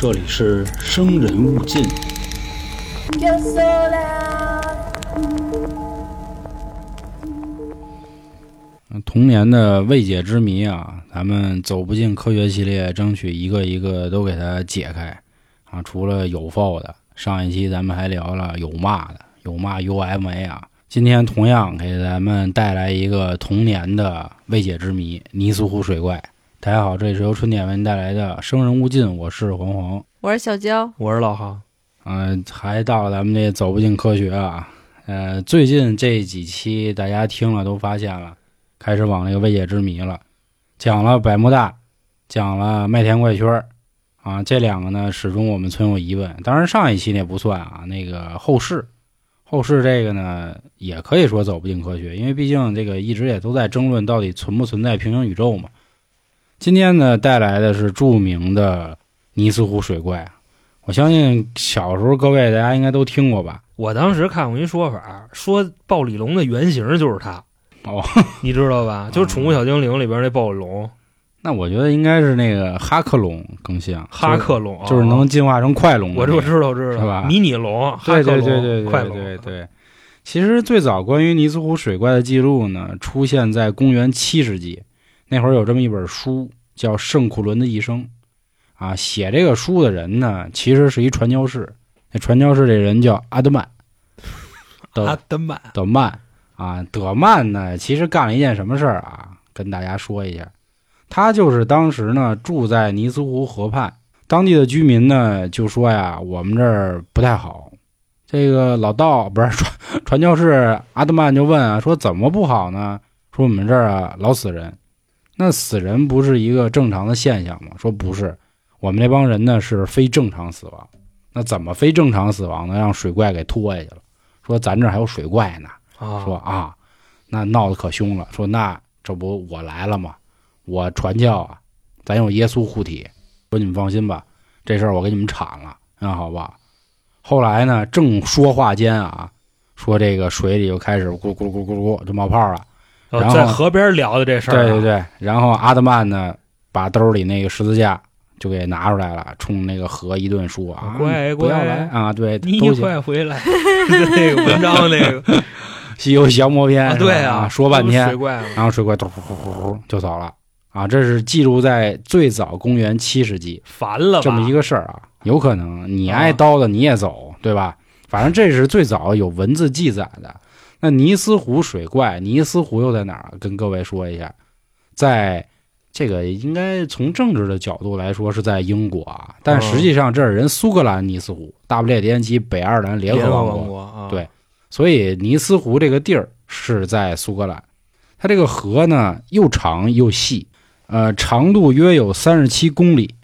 这里是生人勿近。童年的未解之谜啊，咱们走不进科学系列，争取一个一个都给它解开啊。除了有 f 的，上一期咱们还聊了有骂的，有骂 UMA 啊。今天同样给咱们带来一个童年的未解之谜——尼斯湖水怪。大家好，这里是由春点为您带来的《生人勿近》，我是黄黄。我是小娇，我是老航，嗯、还到了咱们这走不进科学啊。呃，最近这几期大家听了都发现了，开始往那个未解之谜了，讲了百慕大，讲了麦田怪圈儿啊，这两个呢始终我们存有疑问。当然上一期那不算啊，那个后世，后世这个呢也可以说走不进科学，因为毕竟这个一直也都在争论到底存不存在平行宇宙嘛。今天呢带来的是著名的尼斯湖水怪。我相信小时候各位大家应该都听过吧？我当时看过一说法，说暴鲤龙的原型就是它，哦，你知道吧？就是《宠物小精灵》里边那暴鲤龙，那我觉得应该是那个哈克龙更像，哈克龙，就是能进化成快龙。我我知道知道，是吧迷你龙，哈对对克龙，对对快龙，对对对。其实最早关于尼斯湖水怪的记录呢，出现在公元七世纪，那会儿有这么一本书叫《圣库伦的一生》，啊，写这个书的人呢，其实是一传教士，那传教士这人叫阿德曼，德阿德曼，德曼啊，德曼呢，其实干了一件什么事儿啊？跟大家说一下，他就是当时呢住在尼斯湖河畔，当地的居民呢就说呀，我们这儿不太好。这个老道不是传传教士阿德曼就问啊，说怎么不好呢？说我们这儿啊老死人，那死人不是一个正常的现象吗？说不是，我们这帮人呢是非正常死亡。那怎么非正常死亡呢？让水怪给拖下去了。说咱这儿还有水怪呢。啊，说啊，那闹得可凶了。说那这不我来了吗？我传教啊，咱有耶稣护体。说你们放心吧，这事儿我给你们铲了，那好吧？后来呢，正说话间啊，说这个水里就开始咕咕咕咕咕就冒泡了。呃然后在河边聊的这事儿，啊对对，对，然后阿德曼呢，把兜里那个十字架就给拿出来了，冲那个河一顿说啊，乖不要乖来啊！对，你快回来，那个文章那个，西游降魔篇》啊对啊，说半天水，怪嘛，然后水怪嘟呼呼呼呼就走了啊！这是记录在最早公元七世纪烦了吧？这么一个事儿啊，有可能你挨刀的你也走，对吧？反正这是最早有文字记载的。那尼斯湖水怪，尼斯湖又在哪儿？跟各位说一下，在这个应该从政治的角度来说是在英国啊，但实际上这是人苏格兰尼斯湖，大不列颠及北爱尔兰联合王国对所以尼斯湖这个地儿是在苏格兰，它这个河呢又长又细，呃，长度约有三十七公里，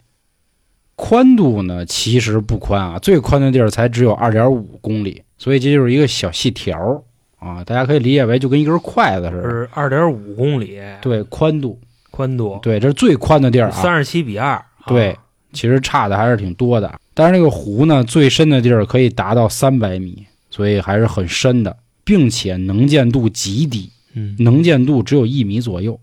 宽度呢其实不宽啊，最宽的地儿才只有二点五公里，所以这就是一个小细条儿啊，大家可以理解为就跟一根筷子似的。是二点五公里，对，宽度，宽度，对，这是最宽的地儿啊。三十七比二，对啊，其实差的还是挺多的。但是这个湖呢，最深的地儿可以达到三百米，所以还是很深的，并且能见度极低，嗯，能见度只有一米左右。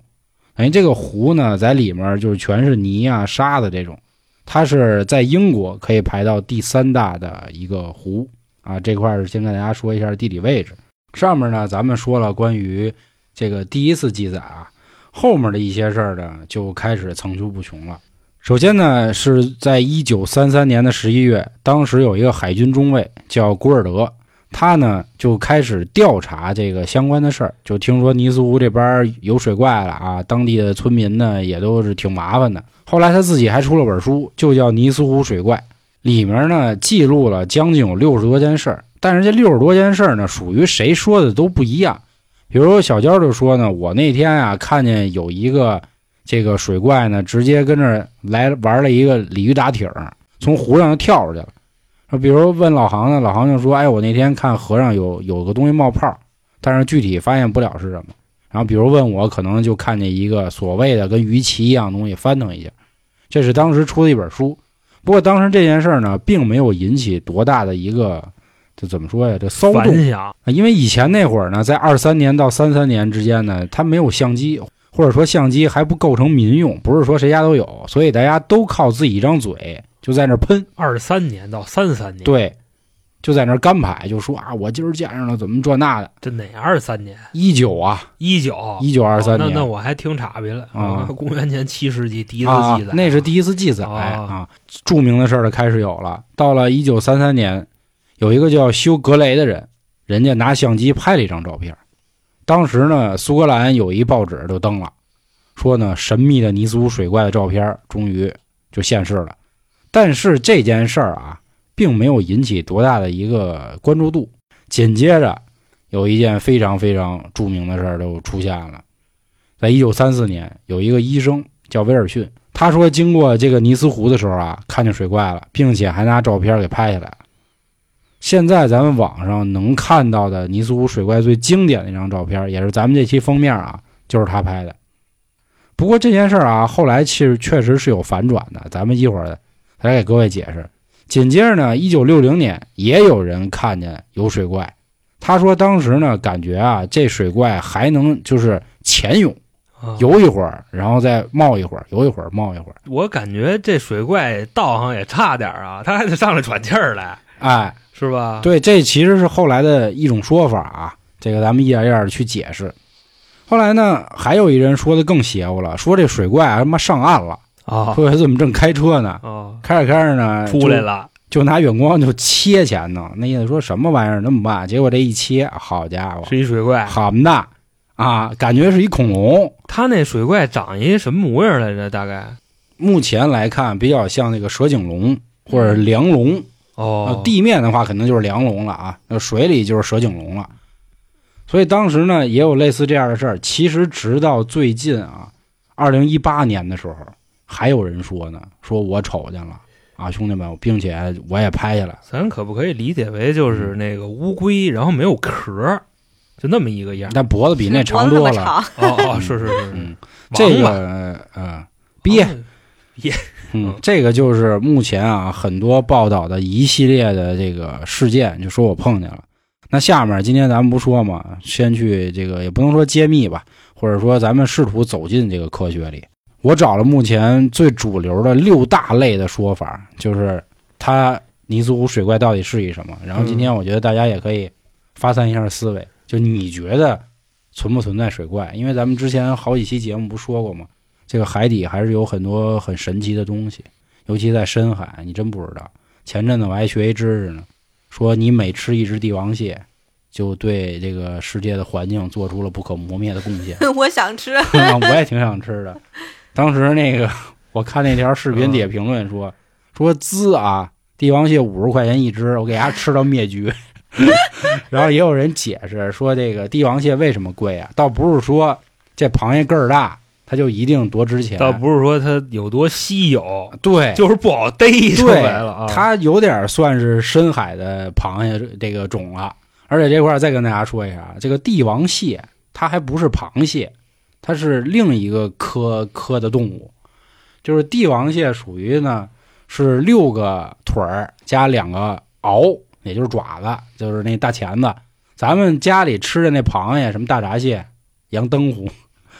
等于这个湖呢，在里面就是全是泥啊、沙子这种。它是在英国可以排到第三大的一个湖啊。这块儿先跟大家说一下地理位置。上面呢，咱们说了关于这个第一次记载啊，后面的一些事儿呢，就开始层出不穷了。首先呢，是在一九三三年的十一月，当时有一个海军中尉叫古尔德，他呢就开始调查这个相关的事儿，就听说尼斯湖这边有水怪了啊，当地的村民呢也都是挺麻烦的。后来他自己还出了本书，就叫《尼斯湖水怪》，里面呢记录了将近有六十多件事儿，但是这六十多件事儿呢，属于谁说的都不一样。比如小娇就说呢，我那天啊看见有一个这个水怪呢，直接跟这儿来玩了一个鲤鱼打挺，从湖上就跳出去了。比如问老航呢，老航就说：“哎，我那天看河上有有个东西冒泡，但是具体发现不了是什么。”然后比如问我，可能就看见一个所谓的跟鱼鳍一样东西翻腾一下，这是当时出的一本书。不过当时这件事儿呢，并没有引起多大的一个，这怎么说呀？这骚动，啊因为以前那会儿呢，在二三年到三三年之间呢，它没有相机，或者说相机还不构成民用，不是说谁家都有，所以大家都靠自己一张嘴就在那喷，二三年到三三年，，对，就在那干排，就说啊，我今儿见上了怎么这那的。这哪二三年？一九啊，一九一九二三年，哦那那我还听岔别了啊 公元前七世纪第一次啊记载，，那是第一次记载哦啊。著名的事儿就开始有了。到了一九三三年，有一个叫修格雷的人，人家拿相机拍了一张照片。当时呢，苏格兰有一报纸就登了，说呢神秘的尼斯湖水怪的照片终于就现世了。但是这件事儿啊，并没有引起多大的一个关注度。紧接着，有一件非常非常著名的事儿就出现了。在一九三四年，有一个医生叫威尔逊，他说经过这个尼斯湖的时候啊，看见水怪了，并且还拿照片给拍下来了。现在咱们网上能看到的尼斯湖水怪最经典的一张照片，也是咱们这期封面啊，就是他拍的。不过这件事儿啊，后来其实确实是有反转的，咱们一会儿再给各位解释。紧接着呢，一九六零年也有人看见有水怪，他说当时呢感觉啊，这水怪还能就是潜泳。啊游一会儿，然后再冒一会儿，游一会儿，冒一会儿。我感觉这水怪道行也差点啊，他还得上来喘气儿来，哎，是吧？，对，这其实是后来的一种说法啊，这个咱们一点一点的去解释。后来呢，还有一人说的更邪乎了，说这水怪啊他妈上岸了，啊说怎么正开车呢，啊，开着开着呢出来，了，就就拿远光就切前头，那意思说什么玩意儿那么慢，结果这一切，好家伙，是一水怪。好么大啊，感觉是一恐龙。他那水怪长一什么模样来着？大概目前来看，比较像那个蛇颈龙或者梁龙。哦呃，，地面的话可能就是梁龙了啊，那水里就是蛇颈龙了。所以当时呢也有类似这样的事儿。其实直到最近啊，二零一八年的时候，还有人说呢，说我瞅见了啊，兄弟们，并且我也拍下来。咱可不可以理解为就是那个乌龟，然后没有壳儿，就那么一个样？但脖子比那长多了。哦哦，是是是是，嗯，这个呃，憋，嗯嗯，这个就是目前啊很多报道的一系列的这个事件，就说我碰见了。那下面今天咱们不说嘛，先去这个也不能说揭秘吧，或者说咱们试图走进这个科学里。我找了目前最主流的六大类的说法，就是它尼斯湖水怪到底是一什么。然后今天我觉得大家也可以发散一下思维，就你觉得存不存在水怪？因为咱们之前好几期节目不说过吗？这个海底还是有很多很神奇的东西，尤其在深海，你真不知道。前阵子我还学一知识呢，说你每吃一只帝王蟹，就对这个世界的环境做出了不可磨灭的贡献。我想吃，我也挺想吃的。当时那个我看那条视频底下评论说说滋啊，帝王蟹五十块钱一只，我给它吃到灭绝。然后也有人解释说，这个帝王蟹为什么贵啊？倒不是说这螃蟹个儿大，它就一定多值钱。倒不是说它有多稀有，对，就是不好逮出对来了啊。它有点算是深海的螃蟹这个种了。而且这块儿再跟大家说一下，这个帝王蟹它还不是螃蟹，它是另一个科科的动物。就是帝王蟹属于呢是六个腿儿加两个螯，也就是爪子，就是那大钳子。咱们家里吃的那螃蟹，什么大闸蟹、羊灯湖、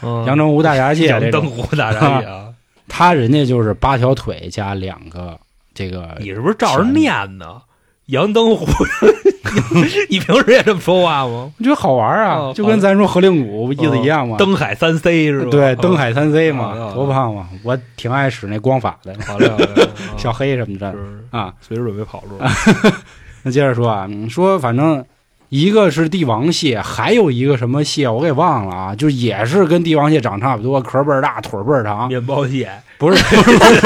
嗯阳澄湖大闸蟹羊这种，灯湖大闸蟹啊，他人家就是八条腿加两个这个 你是不是照着念呢？杨澄湖，你平时也这么说话吗？我觉得好玩啊，哦就跟咱说合灵谷意思一样嘛。登海三 C 是吧？对，登海三 C 嘛，哦多棒嘛！我挺爱使那光法的，好嘞，小黑什么的啊。随时准备跑路。那接着说啊，嗯说反正一个是帝王蟹，还有一个什么蟹我给忘了啊，就也是跟帝王蟹长差不多，壳倍儿大，腿倍儿长。面包蟹，不是 不是不是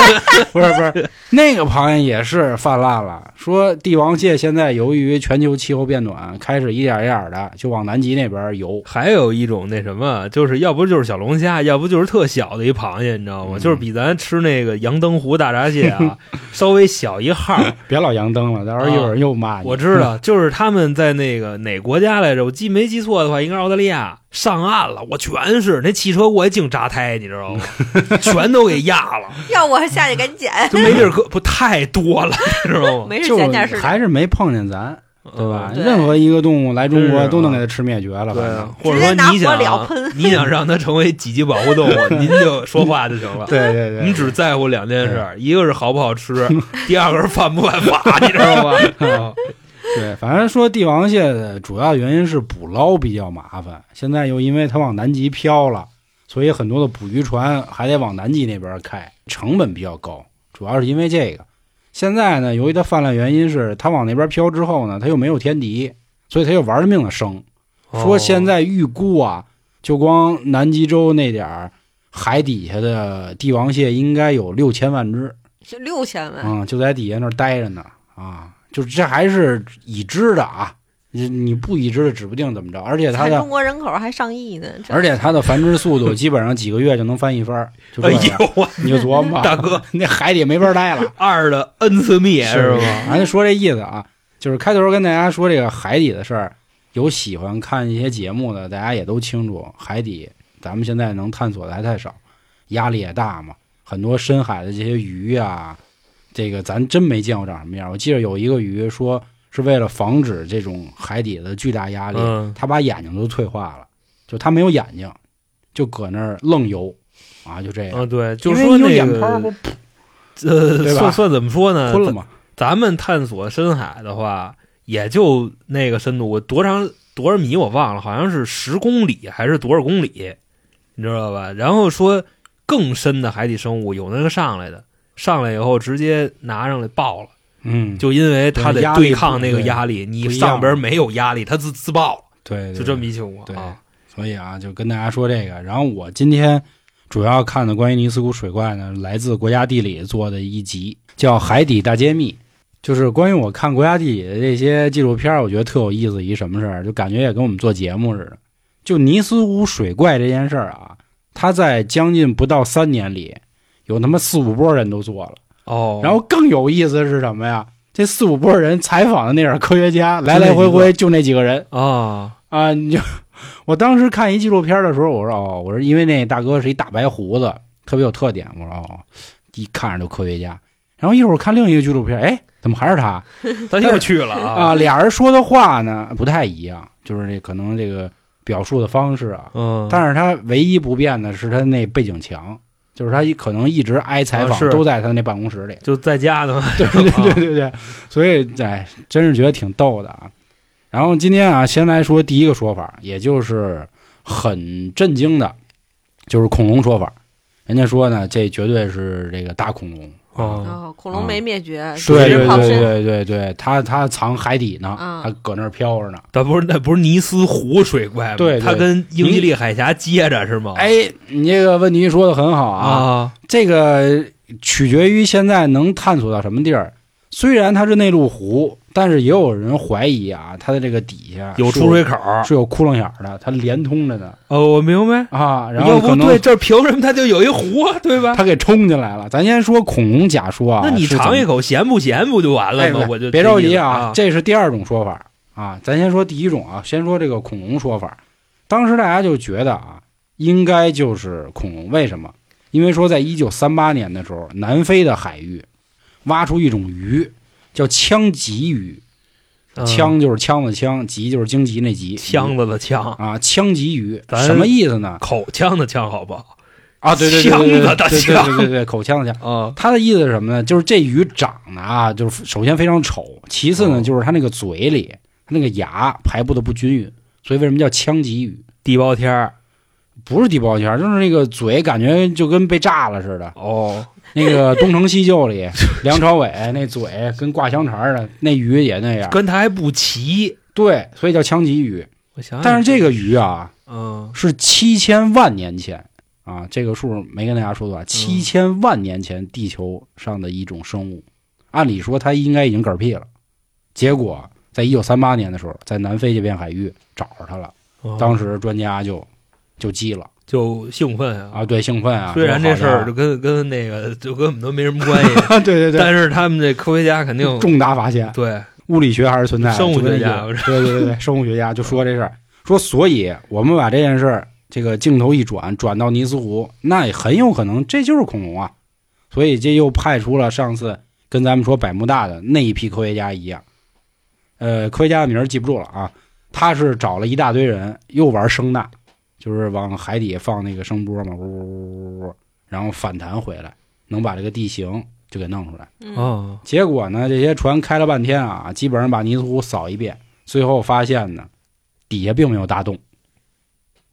不是不是，那个螃蟹也是泛滥了。说帝王蟹现在由于全球气候变暖，开始一点一点的就往南极那边游。还有一种那什么，就是要不就是小龙虾，要不就是特小的一螃蟹，你知道吗？嗯就是比咱吃那个羊灯湖大闸蟹啊 稍微小一号。别老扬灯了，到时候一会儿又骂你。我知道，就是他们在那个哪国家来着？我记没记错的话，应该是澳大利亚上岸了。我全是那汽车过去净扎胎，你知道吗？全都给压了，要我下去赶紧捡。就没地儿搁，不太多了，你知道吗？没事就捡点是。还是没碰见咱。对吧？任何一个动物来中国都能给它吃灭绝了，对反正，或者说你想 你想让它成为几级保护动物，您就说话就行了。对对对，你只在乎两件事，一个是好不好吃，第二个是犯不犯法，你知道吧？啊对，反正说帝王蟹的主要原因是捕捞比较麻烦，现在又因为它往南极漂了，所以很多的捕鱼船还得往南极那边开，成本比较高，主要是因为这个。现在呢，由于它泛滥原因是它往那边漂之后呢，它又没有天敌，所以它又玩了命的生。说现在预估啊，就光南极洲那点儿海底下的帝王蟹应该有六千万只，是六千万，嗯，就在底下那儿待着呢啊，就是这还是已知的啊，你你不已知的指不定怎么着，而且它的中国人口还上亿呢，而且它的繁殖速度基本上几个月就能翻一番儿，就这哎，呦我你就琢磨吧，大哥，那海底没法待了，二的 n 次灭是吧？吗？咱就说这意思啊，就是开头跟大家说这个海底的事儿，有喜欢看一些节目的，大家也都清楚，海底咱们现在能探索的还太少，压力也大嘛，很多深海的这些鱼啊，这个咱真没见过长什么样。我记得有一个鱼说是为了防止这种海底的巨大压力，嗯它把眼睛都退化了，就它没有眼睛，就搁那儿愣游啊，就这样。嗯，对，就因是说那眼泡个呃，对吧算算怎么说呢？吞了嘛？咱们探索深海的话，也就那个深度，我多长多少米我忘了，好像是十公里还是多少公里，你知道吧？然后说更深的海底生物有那个上来的，上来以后直接拿上来爆了，嗯，就因为他得对抗那个对。压力，你上边没有压力，他自自爆了，对，对就这么一情况。对啊。所以啊，就跟大家说这个。然后我今天主要看的关于尼斯湖水怪呢，来自国家地理做的一集，叫《海底大揭秘》，就是关于我看国家地理的这些纪录片，我觉得特有意思一什么事儿，就感觉也跟我们做节目似的。就尼斯湖水怪这件事儿啊，它在将近不到三年里，有他妈四五波人都做了。哦，然后更有意思的是什么呀？这四五波人采访的那点科学家，来来回回就那几个人。啊，啊，你就 我当时看一纪录片的时候，我说哦，我说因为那大哥是一大白胡子，特别有特点，我说哦，一看着就科学家。然后一会儿看另一个纪录片，哎，怎么还是他 他又去了 啊啊？俩人说的话呢不太一样，就是这可能这个表述的方式啊，嗯，但是他唯一不变的是他那背景墙，就是他可能一直挨采访啊都在他那办公室里。就在家呢，对对对对对，所以哎，真是觉得挺逗的啊。然后今天啊，先来说第一个说法，也就是很震惊的，就是恐龙说法。人家说呢，这绝对是这个大恐龙啊，哦，哦，恐龙没灭绝，对只对对对是泡身。对对对，它它藏海底呢，嗯它搁那儿飘着呢。它不是那不是尼斯湖水怪吗？对对它跟英吉利海峡接着是吗？哎，你这个问题说的很好啊，啊，这个取决于现在能探索到什么地儿。虽然它是内陆湖，但是也有人怀疑啊，它的这个底下有出水口。是有窟窿眼儿的，它连通着的哦，我明白。啊。然后对，这凭什么它就有一湖啊？对吧？它给冲进来了。咱先说恐龙假说啊，那你尝一口咸不咸不就完了吗？哎我就别着急啊啊，，这是第二种说法啊。咱先说第一种啊，先说这个恐龙说法。当时大家就觉得啊，应该就是恐龙，为什么？因为说在一九三八年的时候，南非的海域挖出一种鱼，叫枪棘鱼。嗯枪就是枪的枪，棘就是荆棘那棘，枪子的枪，啊，枪棘鱼什么意思呢？口腔的枪，好不好？啊，对对对对枪对对对枪对对对，口腔的枪。啊，它的意思是什么呢？就是这鱼长得啊，就是首先非常丑，其次呢，哦就是它那个嘴里，它那个牙排布的不均匀，所以为什么叫枪棘鱼？地包天儿不是地包天儿，就是那个嘴感觉就跟被炸了似的。哦，那个《东成西就》里，梁朝伟那嘴跟挂香肠的，那鱼也那样。跟它还不齐。对，所以叫枪棘鱼。我想想，但是这个鱼啊，嗯，是七千万年前啊，这个数没跟大家说多少，七千万年前地球上的一种生物，按理说它应该已经嗝屁了，结果在一九三八年的时候，在南非这片海域找着它了，哦当时专家就就急了就兴奋啊。啊，对，兴奋啊，虽然这事儿就就跟跟那个就跟我们都没什么关系，对对对，但是他们这科学家肯定重大发现，对。物理学还是存在的，生物学家对对对对，生物学家就说这事儿，说所以我们把这件事儿这个镜头一转，转到尼斯湖，那也很有可能这就是恐龙啊，所以这又派出了上次跟咱们说百慕大的那一批科学家一样，呃，科学家的名儿记不住了啊。他是找了一大堆人，又玩声呐，就是往海底放那个声波嘛，呜呜呜呜呜，然后反弹回来，能把这个地形就给弄出来。嗯，哦，结果呢，这些船开了半天啊，基本上把尼斯湖扫一遍，最后发现呢，底下并没有大洞，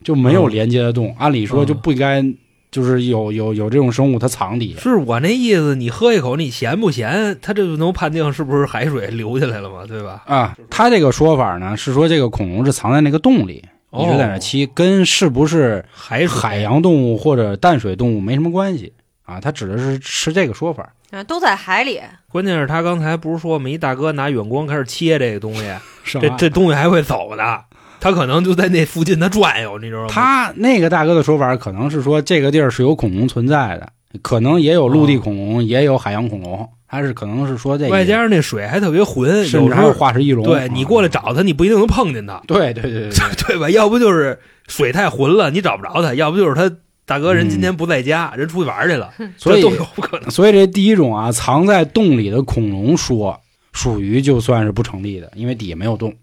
就没有哦连接的洞。按理说就不应该，就是有有有这种生物它藏底下。是我那意思，你喝一口，你咸不咸？它这就能判定是不是海水流下来了嘛，对吧？啊，他这个说法呢是说这个恐龙是藏在那个洞里，一直在那栖，跟是不是海海洋动物或者淡水动物没什么关系啊。他指的是是这个说法。啊都在海里，关键是他刚才不是说我们一大哥拿远光开始切这个东西，这这东西还会走的，他可能就在那附近他转悠，你知道吗？他那个大哥的说法可能是说这个地儿是有恐龙存在的，可能也有陆地恐龙，也有海洋恐龙。他是可能是说这个外加上那水还特别浑，甚至还有有时候化石翼龙。对你过来找他，你不一定能碰见他，对对对对对，吧？要不就是水太浑了，你找不着他；要不就是他大哥人今天不在家，人出去玩去了，所以这都有可能。所以这第一种啊，藏在洞里的恐龙说属于就算是不成立的，因为底下没有洞。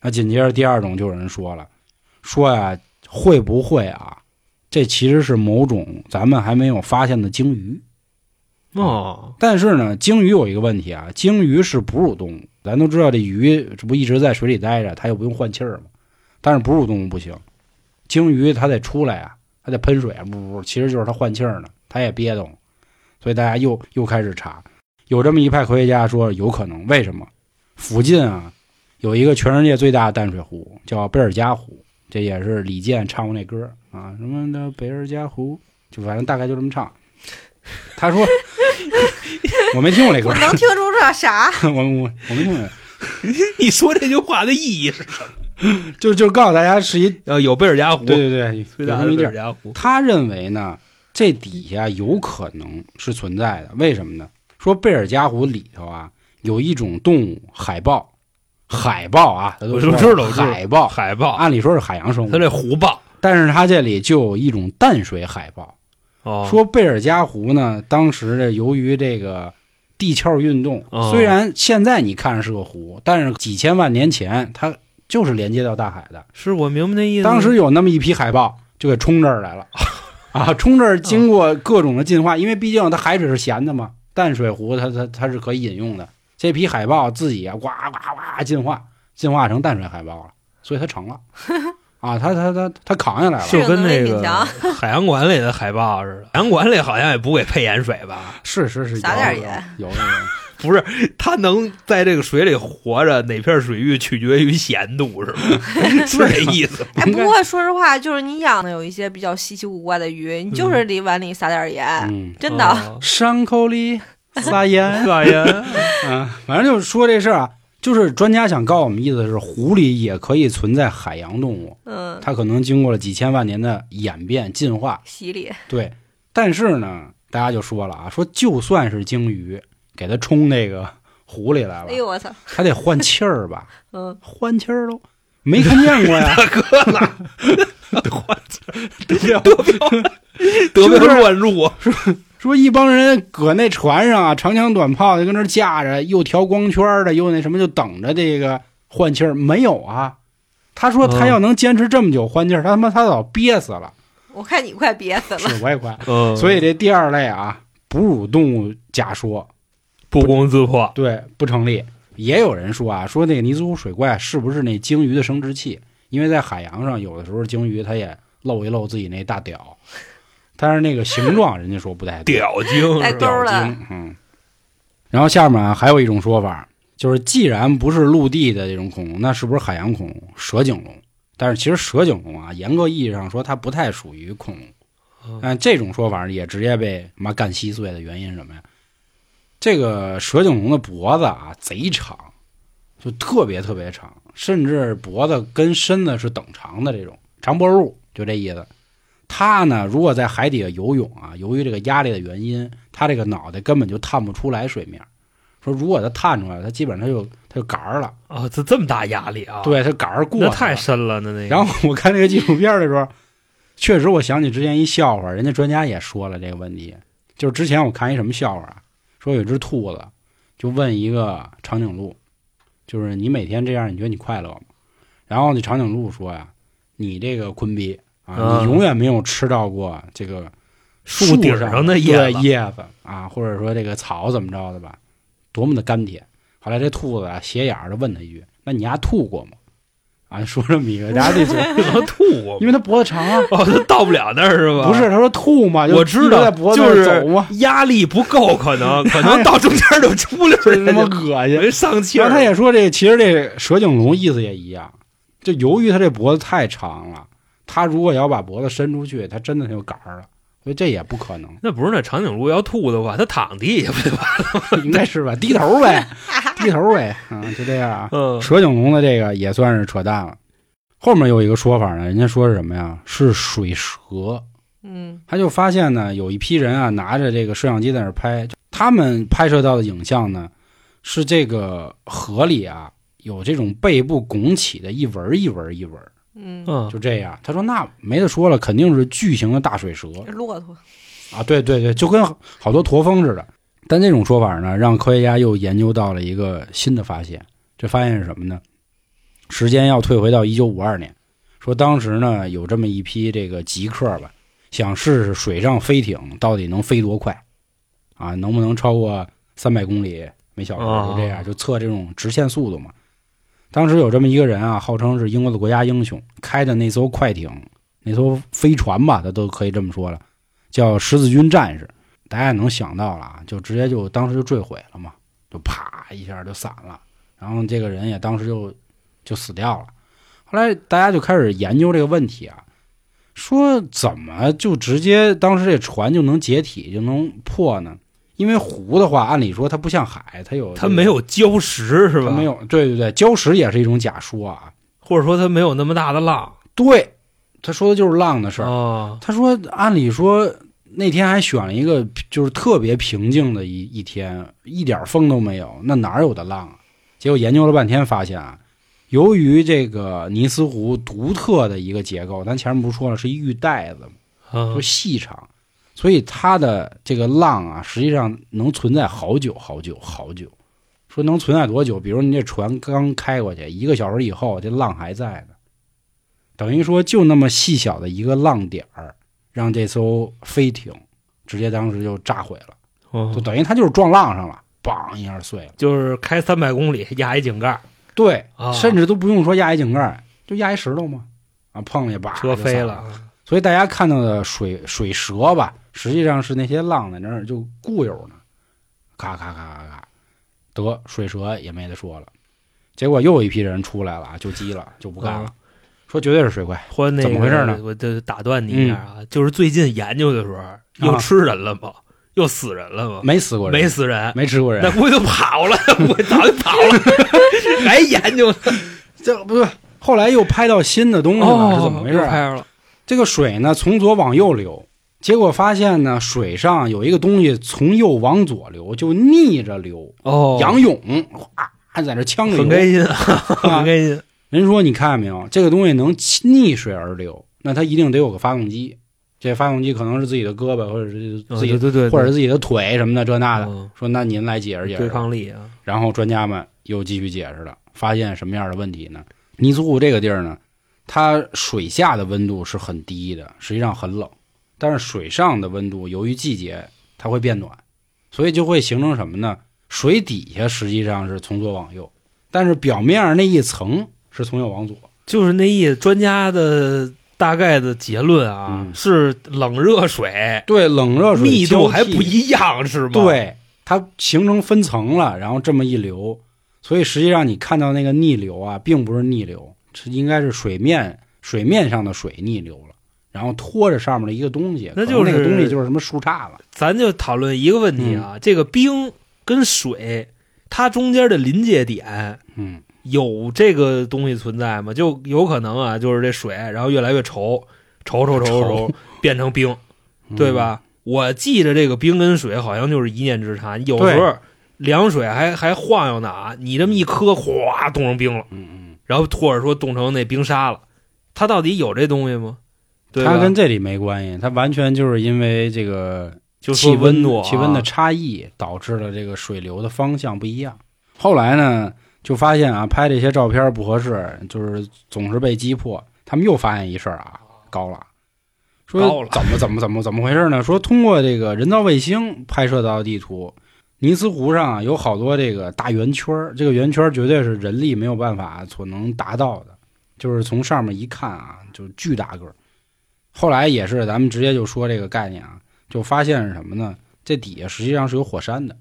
那紧接着第二种就有人说了，说呀会不会啊，这其实是某种咱们还没有发现的鲸鱼。哦，但是呢，鲸鱼有一个问题啊，鲸鱼是哺乳动物，咱都知道这鱼这不一直在水里待着，它又不用换气儿嘛。但是哺乳动物不行，鲸鱼它得出来啊，它得喷水啊，不不，其实就是它换气儿呢，它也憋动。所以大家又又开始查，有这么一派科学家说有可能，为什么？附近啊有一个全世界最大的淡水湖，叫贝尔加湖，这也是李健唱过那歌啊，什么的贝尔加湖，就反正大概就这么唱。他说，我没听过这歌我，能听出这啥？我我我没听过，你说这句话的意义是什么？就就告诉大家是一，呃，有贝尔加湖，对对对，有这么一地儿。尔加湖。他认为呢，这底下有可能是存在的，为什么呢？说贝尔加湖里头啊，有一种动物海豹，海豹啊，他都我说知道知道海豹，海豹，按理说是海洋生物它，这湖豹但是它这里就有一种淡水海豹。哦，说贝尔加湖呢，当时这由于这个地壳运动，哦虽然现在你看是个湖，但是几千万年前它就是连接到大海的。是我明白那意思。当时有那么一批海豹就给冲这儿来了，啊，冲这儿经过各种的进化，因为毕竟它海水是咸的嘛，淡水湖它它它是可以饮用的。这批海豹自己啊，呱呱呱进化，进化成淡水海豹了，所以它成了。啊，他他他他扛下来了。就跟那个 海洋馆里的海豹似的，海洋馆里好像也不给配盐水吧？是是是，撒点盐有有有。不是，它能在这个水里活着，哪片水域取决于咸度，是吗？是这意思吗？哎，不过说实话，就是你养的有一些比较稀奇古怪的鱼，你就是得碗里撒点盐，嗯，真的。哦伤口里撒盐。撒盐，嗯，反正就是说这事儿啊，就是专家想告诉我们意思是，湖里也可以存在海洋动物，嗯，它可能经过了几千万年的演变进化，洗礼，对。但是呢，大家就说了啊，说就算是鲸鱼给它冲那个湖里来了，哎呦我操，它得换气儿吧？嗯，换气儿喽，没看见过呀？对呀 得标，得标乱入，说一帮人搁那船上啊，长枪短炮的跟那架着，又调光圈的，又那什么，就等着这个换气儿。没有啊，他说他要能坚持这么久换气儿，他他妈他早憋死了。我看你快憋死了。是我也快。嗯，所以这第二类啊，哺乳动物假说不攻自破。对不成立。也有人说啊，说那个尼斯湖水怪是不是那鲸鱼的生殖器？因为在海洋上，有的时候鲸鱼它也露一露自己那大屌，但是那个形状人家说不太对。屌精屌精，嗯。然后下面啊还有一种说法，就是既然不是陆地的这种恐龙，那是不是海洋恐龙蛇颈龙？但是其实蛇颈龙啊，严格意义上说，它不太属于恐龙。嗯但这种说法也直接被妈干稀碎的原因是什么呀？这个蛇颈龙的脖子啊贼长，就特别特别长，甚至脖子跟身子是等长的这种长脖鹿，就这意思。它呢，如果在海底下游泳啊，由于这个压力的原因，他这个脑袋根本就探不出来水面。说如果他探出来，他基本上他就他就杆儿了，啊，这这么大压力啊？，对，他杆儿过太深了，那那个。然后我看那个纪录片的时候，确实我想起之前一笑话，人家专家也说了这个问题，就是之前我看一什么笑话啊，说有只兔子就问一个长颈鹿，就是你每天这样，你觉得你快乐吗？然后那长颈鹿说呀，你这个坤逼你永远没有吃到过这个树顶上上的叶子叶子啊，或者说这个草怎么着的吧，多么的甘甜。后来这兔子啊斜眼儿的问他一句：“那你丫吐过吗？”啊，说这么一个，大家这嘴，他吐过因为他脖子长啊。哦，他到不了那儿是吧？不是，他说吐嘛，我知道，就是走嘛，压力不够，可能可能到中间就出溜 就是他妈，恶心。人上气儿。然后他也说这其实这蛇颈龙意思也一样，就由于他这脖子太长了，他如果要把脖子伸出去，他真的就杆儿了，所以这也不可能，那不是那长颈鹿要吐的话，它躺地下不就完了？应该是吧？低头呗，低头呗，啊，就这样啊。嗯蛇颈龙的这个也算是扯淡了。后面有一个说法呢，人家说是什么呀？是水蛇。嗯他就发现呢，有一批人啊拿着这个摄像机在那儿拍，他们拍摄到的影像呢，是这个河里啊有这种背部拱起的一纹一纹一纹儿，嗯，嗯就这样。他说那没得说了，肯定是巨型的大水蛇骆驼，啊！对对对，就跟好多驼峰似的。但这种说法呢，让科学家又研究到了一个新的发现。这发现是什么呢？时间要退回到一九五二年，说当时呢有这么一批这个极客吧，想试试水上飞艇到底能飞多快，啊，能不能超过三百公里每小时？哦就这样，就测这种直线速度嘛。当时有这么一个人啊，号称是英国的国家英雄，开的那艘快艇，那艘飞船吧，他都可以这么说了，叫十字军战士。大家也能想到了啊，就直接就当时就坠毁了嘛，就啪一下就散了，然后这个人也当时就就死掉了。后来大家就开始研究这个问题啊，说怎么就直接当时这船就能解体就能破呢？因为湖的话，按理说它不像海，它有、它没，有礁石是吧？没，有，对对对，礁石也是一种假说啊。或者说它没有那么大的浪对，他说的就是浪的事儿。啊。他说，按理说那天还选了一个就是特别平静的一一天，一点风都没有，那哪有的浪啊？结果研究了半天，发现啊，由于这个尼斯湖独特的一个结构，咱前面不是说了是一玉带子就细长，所以它的这个浪啊，实际上能存在好久好久好久。说能存在多久？比如你这船刚开过去，一个小时以后，这浪还在呢。等于说，就那么细小的一个浪点儿，让这艘飞艇直接当时就炸毁了，哦就等于它就是撞浪上了，梆一下碎了。就是开三百公里压一井盖，对，啊甚至都不用说压一井盖，就压一石头嘛，啊，碰一把车飞了。。所以大家看到的水水蛇吧，实际上是那些浪在那儿就固有呢，咔咔咔咔咔，得水蛇也没得说了。结果又有一批人出来了啊，就急了，就不干了，啊说绝对是水怪。或那个怎么回事呢？我就打断你一下啊，就是最近研究的时候，又吃人了吗？又死人了吗？没死过人，没死人，没吃过人。那，估计就跑了，我早就跑了，还研究。这不是后来又拍到新的东西了，哦，是怎么回事啊？拍着了，这个水呢从左往右流，结果发现呢水上有一个东西从右往左流，就逆着流，哦，仰泳，哇，在那呛着游。很开心，很开心，人说你看见没有，这个东西能逆水而流，那它一定得有个发动机。这发动机可能是自己的胳膊，或者是嗯自己，对对对，或者是自己的腿什么的，这那的。嗯说那您来解释解对释。抗力啊，然后专家们又继续解释了，发现什么样的问题呢？尼斯湖这个地儿呢，它水下的温度是很低的，实际上很冷，但是水上的温度由于季节它会变暖，所以就会形成什么呢？水底下实际上是从左往右，但是表面上那一层是从右往左。就是那意思。专家的大概的结论啊，嗯是冷热水对，冷热水密度还不一样，是吗？，对，它形成分层了，然后这么一流，所以实际上你看到那个逆流啊，并不是逆流，是应该是水面水面上的水逆流了，然后拖着上面的一个东西，那就是那就是个东西就是什么树杈了。咱就讨论一个问题啊，嗯这个冰跟水，它中间的临界点嗯，有这个东西存在吗？就有可能啊，就是这水，然后越来越稠，稠稠稠稠稠，变成冰，嗯对？吧？我记着这个冰跟水好像就是一念之差，有时候凉水还还晃悠呢啊，你这么一磕，哗冻成冰了，嗯嗯，然后或者说冻成那冰沙了，它到底有这东西吗？对它跟这里没关系，它完全就是因为这个气温温度啊气温的差异导致了这个水流的方向不一样。后来呢，就发现啊，拍这些照片不合适，就是总是被击破。他们又发现一事儿啊，高了，说怎么怎么怎么怎么回事呢？说通过这个人造卫星拍摄到的地图，尼斯湖上啊有好多这个大圆圈儿，这个圆圈绝对是人力没有办法所能达到的，就是从上面一看啊，就巨大个儿。后来也是，咱们直接就说这个概念啊，就发现是什么呢？这底下实际上是有火山的，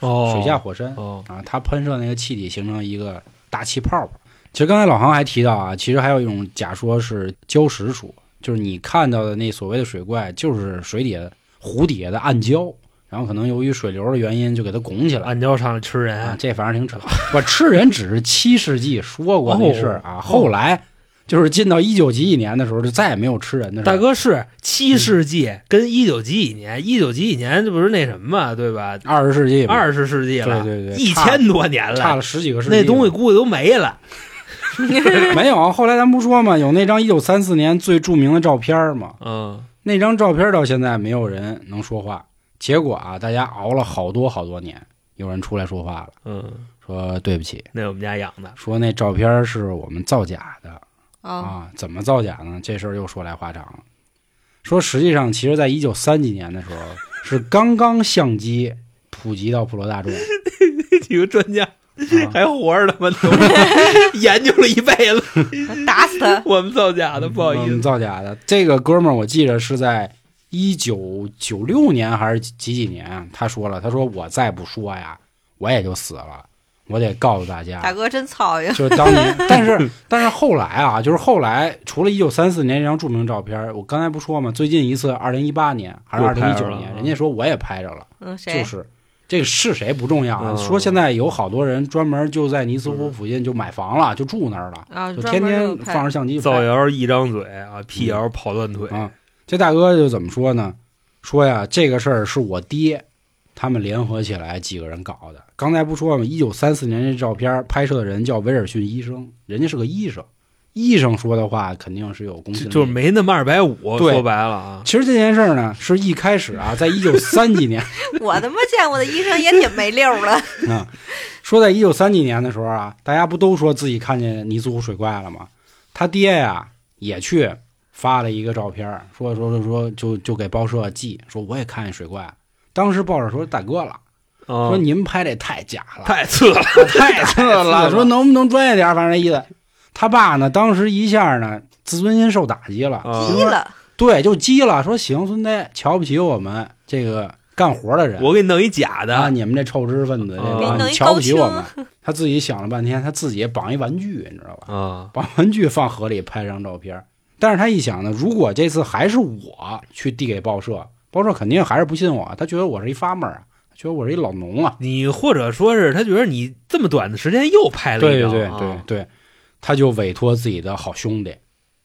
哦，水下火山。哦，啊，它喷射那个气体形成一个大气泡泡。其实刚才老航还提到啊，其实还有一种假说是礁石说，就是你看到的那所谓的水怪，就是水底下湖底下的暗礁，然后可能由于水流的原因就给它拱起来。暗礁上吃人，啊，这反正挺扯。不，吃人只是七世纪说过那事儿啊，哦后来就是进到一九几几年的时候，就再也没有吃人的事。大哥是七世纪跟一九几几年，一九几几年这不是那什么嘛，对吧？二十世纪嘛，二十世纪了，对对对一千多年了，差了十几个世纪，那东西估计都没了。没有。后来咱不说嘛，有那张一九三四年最著名的照片嘛，嗯，那张照片到现在没有人能说话。结果啊，大家熬了好多好多年，有人出来说话了，嗯，说对不起，那我们家养的，说那照片是我们造假的啊，啊。怎么造假呢？这事儿又说来话长了。说实际上，其实在一九三几年的时候，是刚刚相机普及到普罗大众。这几个专家啊还活着呢吗？都研究了一辈子，打死他！我们造假的，不好意嗯思。造假的。这个哥们儿，我记得是在一九九六年还是几几年啊，他说了，他说我再不说呀，我也就死了，我得告诉大家。大哥真操心，就是当年，但是但是后来啊，就是后来，除了一九三四年这张著名照片，我刚才不说嘛，最近一次二零一八年还是二零一九年人家说我也拍着了，嗯，谁？就是这个是谁不重要啊，嗯说现在有好多人专门就在尼斯湖附近就买房了，就住那儿了，啊，就天天放着相机拍造谣一张嘴啊，辟谣跑断腿。啊。这大哥就怎么说呢？说呀，这个事儿是我爹他们联合起来几个人搞的。刚才不说吗，一九三四年这照片拍摄的人叫威尔逊医生，人家是个医生，医生说的话肯定是有公信力。就就是没那么二百五，说白了啊，其实这件事儿呢，是一开始啊，在一九三几年 我他妈见过的医生也挺没溜儿的。嗯，说在一九三几年的时候啊，大家不都说自己看见尼斯湖水怪了吗？他爹呀也去发了一个照片，说说说说就就给报社寄，说我也看见水怪。当时报社说大哥了，啊说您拍这太假了，太次了，太次了，说能不能专业点儿？反正这意思。他爸呢，当时一下呢，自尊心受打击了，啊急了，对，就急了，说行，孙子瞧不起我们这个干活的人。我给你弄一假啊，的，你们这臭知识分子，瞧不起我们。他自己想了半天，他自己也绑一玩具，你知道吧？啊，绑玩具放河里拍张照片。但是他一想呢，如果这次还是我去递给报社，报社肯定还是不信我，他觉得我是一 farmer 啊，他觉得我是一老农啊。你或者说是他觉得你这么短的时间又拍了一张，对对对，他就委托自己的好兄弟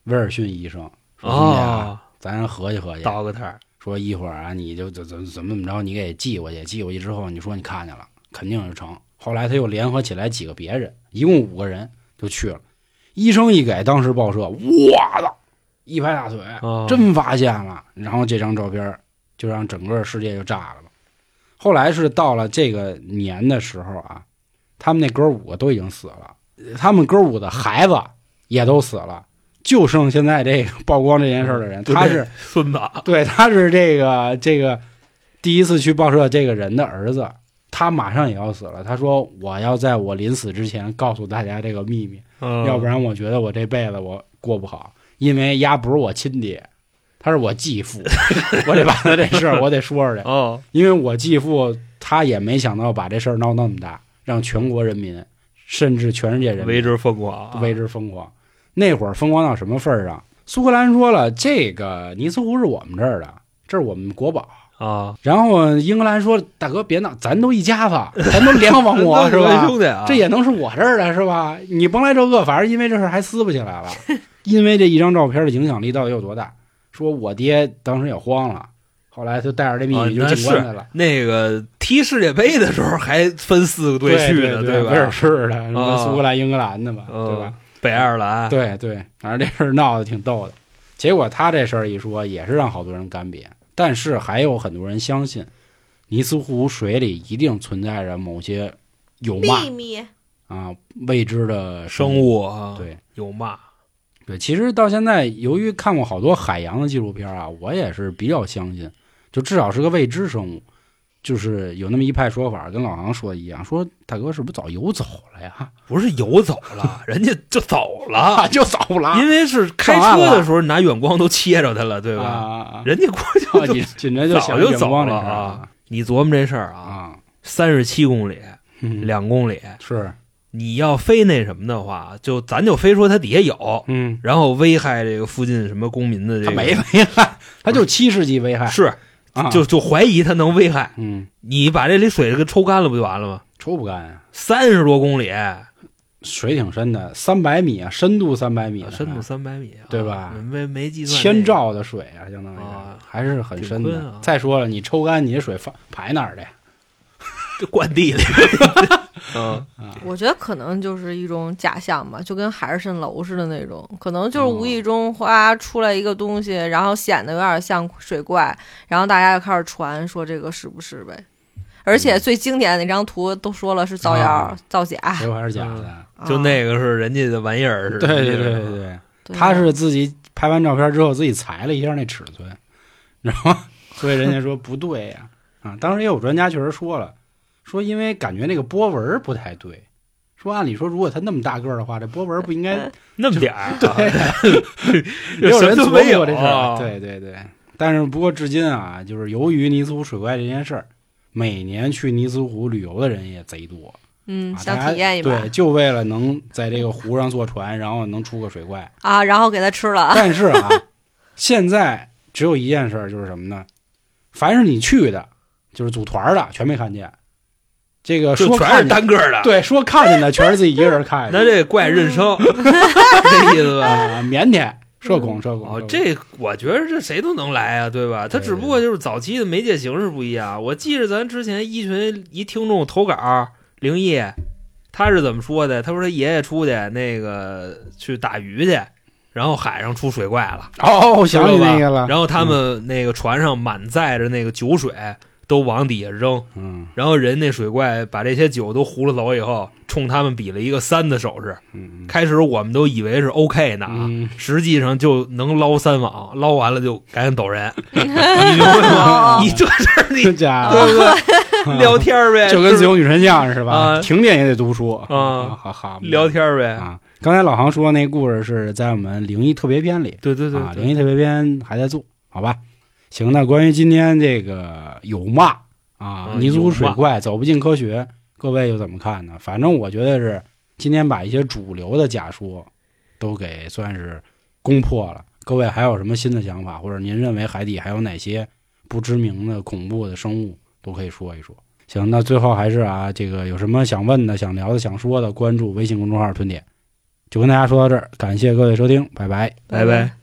威尔逊医生说：“兄弟啊，啊，咱合计合计，倒个摊儿，说一会儿啊，你就怎怎怎么怎么着，你给寄过去，寄过去之后，你说你看见了，肯定就成。后来他又联合起来几个别人，一共五个人就去了。医生一给当时报社，哇的，一拍大腿，啊真发现了。然后这张照片就让整个世界就炸了嘛。后来是到了这个年的时候啊，他们那哥五个都已经死了，他们哥五的孩子也都死了，就剩现在这个曝光这件事儿的人，他是孙子，对，他是这个这个第一次去报社这个人的儿子，他马上也要死了。他说：“我要在我临死之前告诉大家这个秘密，嗯要不然我觉得我这辈子我过不好，因为丫不是我亲爹，他是我继父，我得把他这事儿我得说出来，哦，因为我继父他也没想到把这事儿闹那么大，让全国人民甚至全世界人为之疯狂啊，为之疯狂。那会儿疯狂到什么份儿上？苏格兰说了，这个尼斯湖是我们这儿的，这是我们国宝。啊，然后英格兰说：“大哥别闹，咱都一家子，咱都联合王国是吧？兄弟啊，这也能是我这儿的是吧？你甭来这个，反正因为这事儿还撕不起来了。因为这一张照片的影响力到底有多大？说我爹当时也慌了，后来就带着这秘密就进关来了。那个踢世界杯的时候还分四个队对去呢，对威尔吧？士的，什苏格兰、英格兰的吧，嗯对吧？北爱尔兰，对对，反正这事儿闹得挺逗的。结果他这事儿一说，也是让好多人干瘪。但是还有很多人相信，尼斯湖水里一定存在着某些有嘛秘密啊未知的生。物啊，对有嘛？对，其实到现在，由于看过好多海洋的纪录片啊，我也是比较相信，就至少是个未知生物。就是有那么一派说法，跟老航说的一样，说大哥是不是早游走了呀？不是游走了，人家就走了，就走了，因为是开车的时候拿远光都切着他了，对吧？啊，人家过去啊就紧紧着就早就走了啊！你琢磨这事儿啊，啊，三十七公里，嗯两公里，是你要非那什么的话，就咱就非说它底下有，嗯，然后危害这个附近什么公民的这个，他没危害，它就七世纪危害，是啊，就就怀疑它能危害，嗯，你把这里水给抽干了不就完了吗？抽不干呀，三十多公里，水挺深的，三百米啊，深度三百米呢，深度三百米啊，对吧？没没计算千这个。兆的水啊，相当于啊还是很深的。啊。再说了，你抽干你这水放排哪儿去？就灌地里。嗯，我觉得可能就是一种假象吧，就跟海市蜃楼似的那种，可能就是无意中哗出来一个东西，然后显得有点像水怪，然后大家就开始传说这个是不是呗。而且最经典的那张图都说了是造谣、啊造假，结果还是假的。啊就那个是人家的玩意儿似的。对对对对对对，对他是自己拍完照片之后自己裁了一下那尺寸，然后 所以人家说不对呀啊当时也有专家确实说了，说因为感觉那个波纹不太对，说按理说如果他那么大个儿的话，这波纹不应该那么点儿，对，就也有人琢什么都没有磨过这事对对对。但是不过至今啊，就是由于尼斯湖水怪这件事儿，每年去尼斯湖旅游的人也贼多，嗯，啊，想体验一把对，就为了能在这个湖上坐船，然后能出个水怪。啊，然后给他吃了，但是啊，现在只有一件事，就是什么呢？凡是你去的，就是组团的，全没看见。这个说全是说看见单个的。，对，说看见的全是自己一个人看见。那这怪认生，这意思吧？啊，腼腆、社恐、社恐。这我觉得这谁都能来啊，对吧？他只不过就是早期的媒介形式不一样。我记着咱之前一群一听众投稿灵异，他是怎么说的？他说他爷爷出去那个去打鱼去，然后海上出水怪了，哦，我想起知道吧那个了。然后他们那个船上满载着那个酒水，都往底下扔。嗯然后人那水怪把这些酒都糊了走以后，冲他们比了一个三的手势。嗯开始我们都以为是 OK 呢啊，嗯，实际上就能捞三网，捞完了就赶紧走人，你明白吗？哦你这事儿你真假对不？对？聊天呗，就跟自由女神像是吧？啊停电也得读书啊好好聊天呗。啊。刚才老航说那故事是在我们灵异特别篇里啊，对对对对灵异特别篇还在做，好吧？行，那关于今天这个有骂啊，嗯泥足水怪走不进科学，各位又怎么看呢？反正我觉得是今天把一些主流的假说都给算是攻破了。各位还有什么新的想法，或者您认为海底还有哪些不知名的恐怖的生物，都可以说一说。行，那最后还是啊，这个有什么想问的、想聊的、想说的，关注微信公众号“春点”。就跟大家说到这儿，感谢各位收听，拜拜。拜拜。